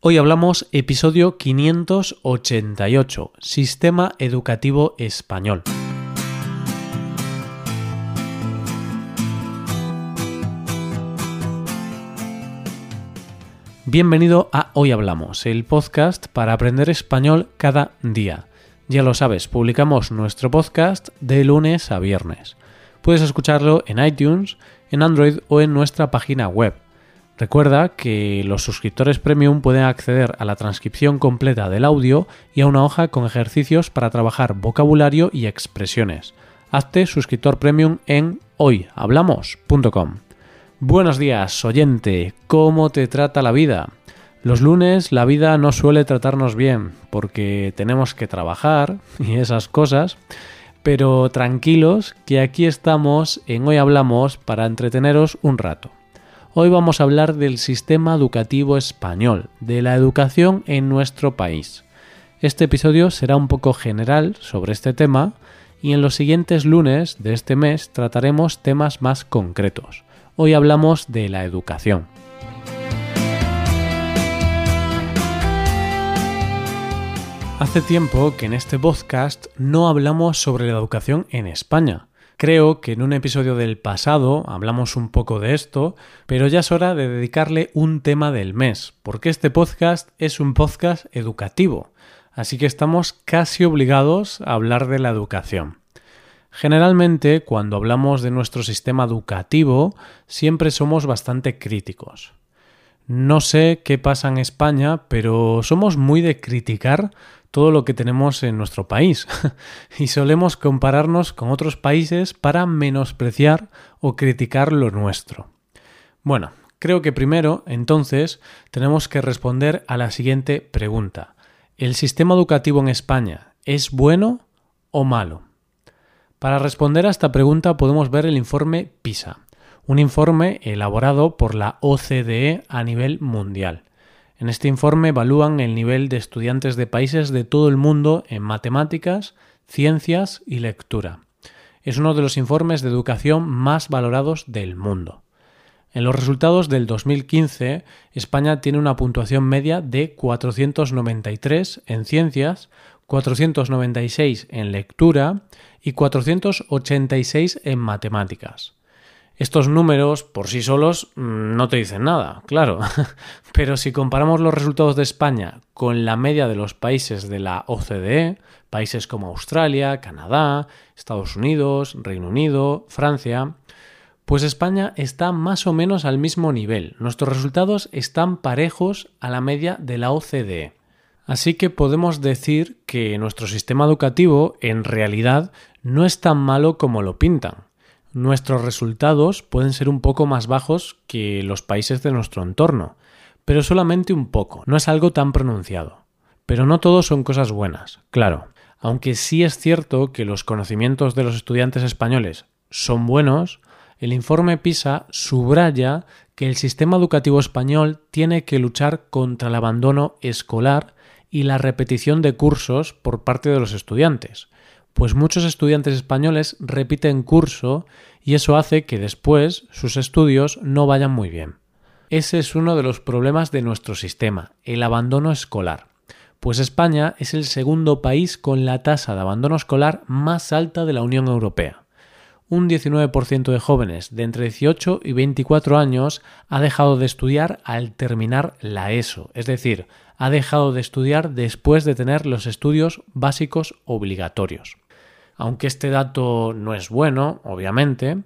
Hoy hablamos episodio 588, Sistema Educativo Español. Bienvenido a Hoy Hablamos, el podcast para aprender español cada día. Ya lo sabes, publicamos nuestro podcast de lunes a viernes. Puedes escucharlo en iTunes, en Android o en nuestra página web Recuerda que los suscriptores premium pueden acceder a la transcripción completa del audio y a una hoja con ejercicios para trabajar vocabulario y expresiones. Hazte suscriptor premium en hoyhablamos.com. Buenos días, oyente. ¿Cómo te trata la vida? Los lunes la vida no suele tratarnos bien porque tenemos que trabajar y esas cosas, pero tranquilos que aquí estamos en Hoy Hablamos para entreteneros un rato. Hoy vamos a hablar del sistema educativo español, de la educación en nuestro país. Este episodio será un poco general sobre este tema y en los siguientes lunes de este mes trataremos temas más concretos. Hoy hablamos de la educación. Hace tiempo que en este podcast no hablamos sobre la educación en España. Creo que en un episodio del pasado hablamos un poco de esto, pero ya es hora de dedicarle un tema del mes, porque este podcast es un podcast educativo, así que estamos casi obligados a hablar de la educación. Generalmente, cuando hablamos de nuestro sistema educativo, siempre somos bastante críticos. No sé qué pasa en España, pero somos muy de criticar todo lo que tenemos en nuestro país y solemos compararnos con otros países para menospreciar o criticar lo nuestro. Bueno, creo que primero, entonces, tenemos que responder a la siguiente pregunta. ¿El sistema educativo en España es bueno o malo? Para responder a esta pregunta podemos ver el informe PISA, un informe elaborado por la OCDE a nivel mundial. En este informe evalúan el nivel de estudiantes de países de todo el mundo en matemáticas, ciencias y lectura. Es uno de los informes de educación más valorados del mundo. En los resultados del 2015, España tiene una puntuación media de 493 en ciencias, 496 en lectura y 486 en matemáticas. Estos números por sí solos mm, no te dicen nada, claro, pero si comparamos los resultados de España con la media de los países de la OCDE, países como Australia, Canadá, Estados Unidos, Reino Unido, Francia, pues España está más o menos al mismo nivel. Nuestros resultados están parejos a la media de la OCDE. Así que podemos decir que nuestro sistema educativo en realidad no es tan malo como lo pintan nuestros resultados pueden ser un poco más bajos que los países de nuestro entorno, pero solamente un poco, no es algo tan pronunciado. Pero no todo son cosas buenas, claro. Aunque sí es cierto que los conocimientos de los estudiantes españoles son buenos, el informe PISA subraya que el sistema educativo español tiene que luchar contra el abandono escolar y la repetición de cursos por parte de los estudiantes, pues muchos estudiantes españoles repiten curso y eso hace que después sus estudios no vayan muy bien. Ese es uno de los problemas de nuestro sistema, el abandono escolar. Pues España es el segundo país con la tasa de abandono escolar más alta de la Unión Europea. Un 19% de jóvenes de entre 18 y 24 años ha dejado de estudiar al terminar la ESO, es decir, ha dejado de estudiar después de tener los estudios básicos obligatorios aunque este dato no es bueno, obviamente,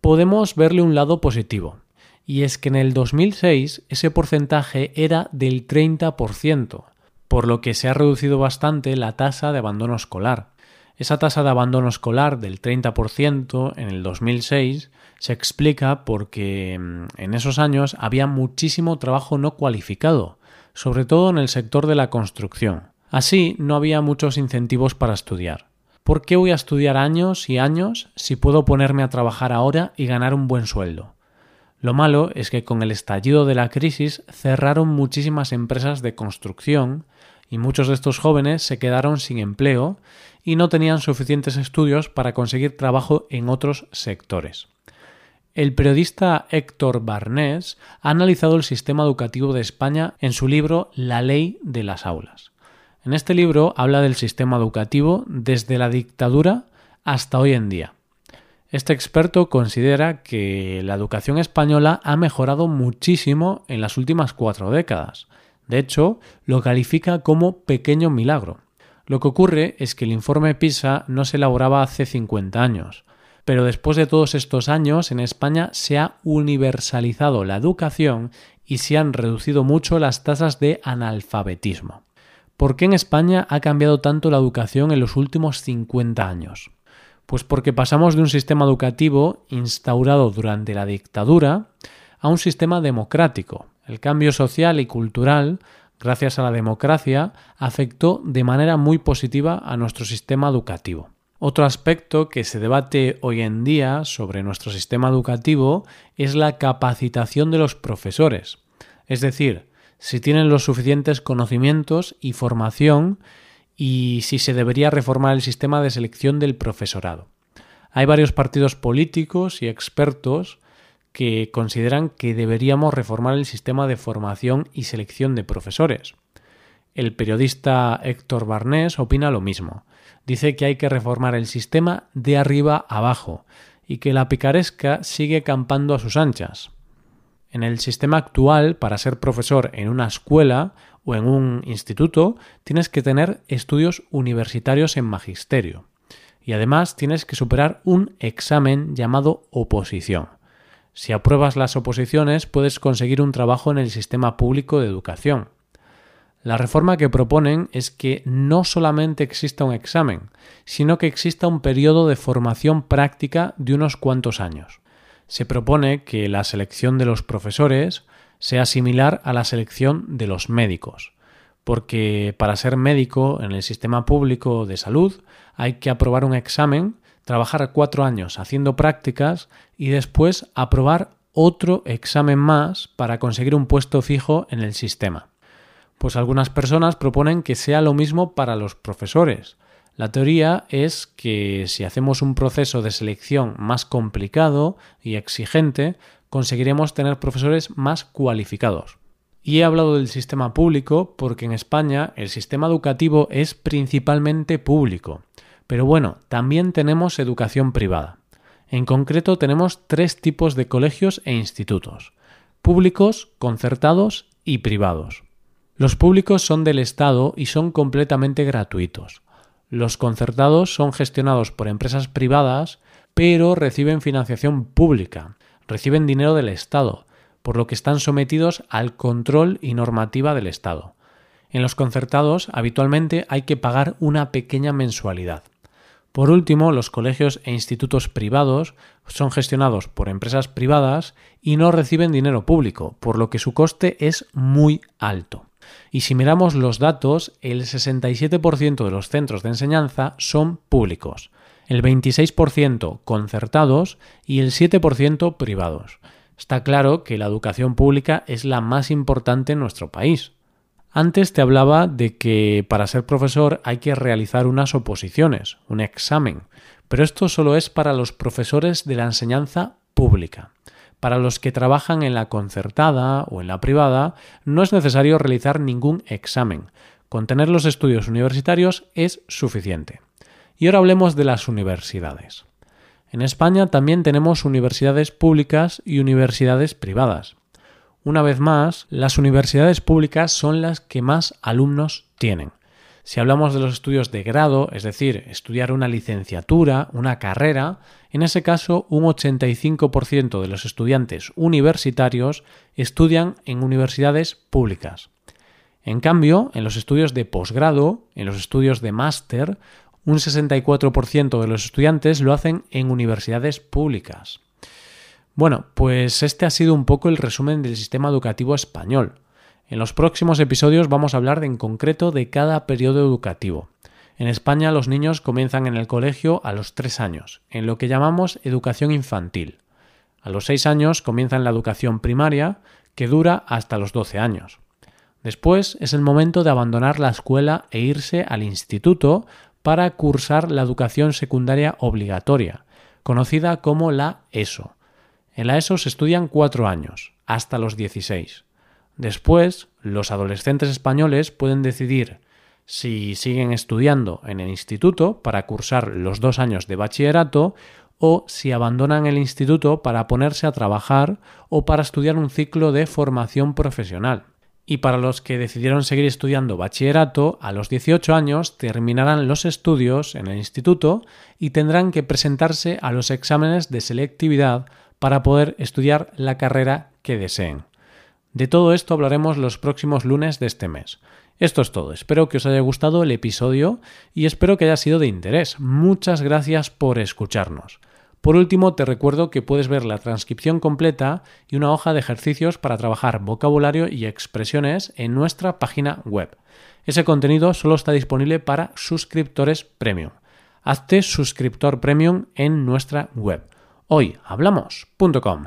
podemos verle un lado positivo. Y es que en el 2006 ese porcentaje era del 30%, por lo que se ha reducido bastante la tasa de abandono escolar. Esa tasa de abandono escolar del 30% en el 2006 se explica porque mm, en esos años había muchísimo trabajo no cualificado, sobre todo en el sector de la construcción. Así no había muchos incentivos para estudiar. ¿Por qué voy a estudiar años y años si puedo ponerme a trabajar ahora y ganar un buen sueldo? Lo malo es que con el estallido de la crisis cerraron muchísimas empresas de construcción y muchos de estos jóvenes se quedaron sin empleo y no tenían suficientes estudios para conseguir trabajo en otros sectores. El periodista Héctor Barnés ha analizado el sistema educativo de España en su libro La ley de las aulas. En este libro habla del sistema educativo desde la dictadura hasta hoy en día. Este experto considera que la educación española ha mejorado muchísimo en las últimas cuatro décadas. De hecho, lo califica como pequeño milagro. Lo que ocurre es que el informe PISA no se elaboraba hace 50 años, pero después de todos estos años en España se ha universalizado la educación y se han reducido mucho las tasas de analfabetismo. ¿Por qué en España ha cambiado tanto la educación en los últimos 50 años? Pues porque pasamos de un sistema educativo instaurado durante la dictadura a un sistema democrático. El cambio social y cultural, gracias a la democracia, afectó de manera muy positiva a nuestro sistema educativo. Otro aspecto que se debate hoy en día sobre nuestro sistema educativo es la capacitación de los profesores, es decir, si tienen los suficientes conocimientos y formación y si se debería reformar el sistema de selección del profesorado. Hay varios partidos políticos y expertos que consideran que deberíamos reformar el sistema de formación y selección de profesores. El periodista Héctor Barnés opina lo mismo. Dice que hay que reformar el sistema de arriba abajo y que la picaresca sigue campando a sus anchas. En el sistema actual, para ser profesor en una escuela o en un instituto, tienes que tener estudios universitarios en magisterio. Y además tienes que superar un examen llamado oposición. Si apruebas las oposiciones, puedes conseguir un trabajo en el sistema público de educación. La reforma que proponen es que no solamente exista un examen, sino que exista un periodo de formación práctica de unos cuantos años se propone que la selección de los profesores sea similar a la selección de los médicos, porque para ser médico en el sistema público de salud hay que aprobar un examen, trabajar cuatro años haciendo prácticas y después aprobar otro examen más para conseguir un puesto fijo en el sistema. Pues algunas personas proponen que sea lo mismo para los profesores, la teoría es que si hacemos un proceso de selección más complicado y exigente, conseguiremos tener profesores más cualificados. Y he hablado del sistema público porque en España el sistema educativo es principalmente público. Pero bueno, también tenemos educación privada. En concreto tenemos tres tipos de colegios e institutos. Públicos, concertados y privados. Los públicos son del Estado y son completamente gratuitos. Los concertados son gestionados por empresas privadas, pero reciben financiación pública, reciben dinero del Estado, por lo que están sometidos al control y normativa del Estado. En los concertados habitualmente hay que pagar una pequeña mensualidad. Por último, los colegios e institutos privados son gestionados por empresas privadas y no reciben dinero público, por lo que su coste es muy alto. Y si miramos los datos, el 67% de los centros de enseñanza son públicos, el 26% concertados y el 7% privados. Está claro que la educación pública es la más importante en nuestro país. Antes te hablaba de que para ser profesor hay que realizar unas oposiciones, un examen, pero esto solo es para los profesores de la enseñanza pública. Para los que trabajan en la concertada o en la privada no es necesario realizar ningún examen. Con tener los estudios universitarios es suficiente. Y ahora hablemos de las universidades. En España también tenemos universidades públicas y universidades privadas. Una vez más, las universidades públicas son las que más alumnos tienen. Si hablamos de los estudios de grado, es decir, estudiar una licenciatura, una carrera, en ese caso un 85% de los estudiantes universitarios estudian en universidades públicas. En cambio, en los estudios de posgrado, en los estudios de máster, un 64% de los estudiantes lo hacen en universidades públicas. Bueno, pues este ha sido un poco el resumen del sistema educativo español. En los próximos episodios vamos a hablar en concreto de cada periodo educativo. En España los niños comienzan en el colegio a los 3 años, en lo que llamamos educación infantil. A los 6 años comienzan la educación primaria, que dura hasta los 12 años. Después es el momento de abandonar la escuela e irse al instituto para cursar la educación secundaria obligatoria, conocida como la ESO. En la ESO se estudian cuatro años, hasta los 16. Después, los adolescentes españoles pueden decidir si siguen estudiando en el instituto para cursar los dos años de bachillerato o si abandonan el instituto para ponerse a trabajar o para estudiar un ciclo de formación profesional. Y para los que decidieron seguir estudiando bachillerato, a los 18 años terminarán los estudios en el instituto y tendrán que presentarse a los exámenes de selectividad para poder estudiar la carrera que deseen. De todo esto hablaremos los próximos lunes de este mes. Esto es todo, espero que os haya gustado el episodio y espero que haya sido de interés. Muchas gracias por escucharnos. Por último, te recuerdo que puedes ver la transcripción completa y una hoja de ejercicios para trabajar vocabulario y expresiones en nuestra página web. Ese contenido solo está disponible para suscriptores premium. Hazte suscriptor premium en nuestra web hoyhablamos.com.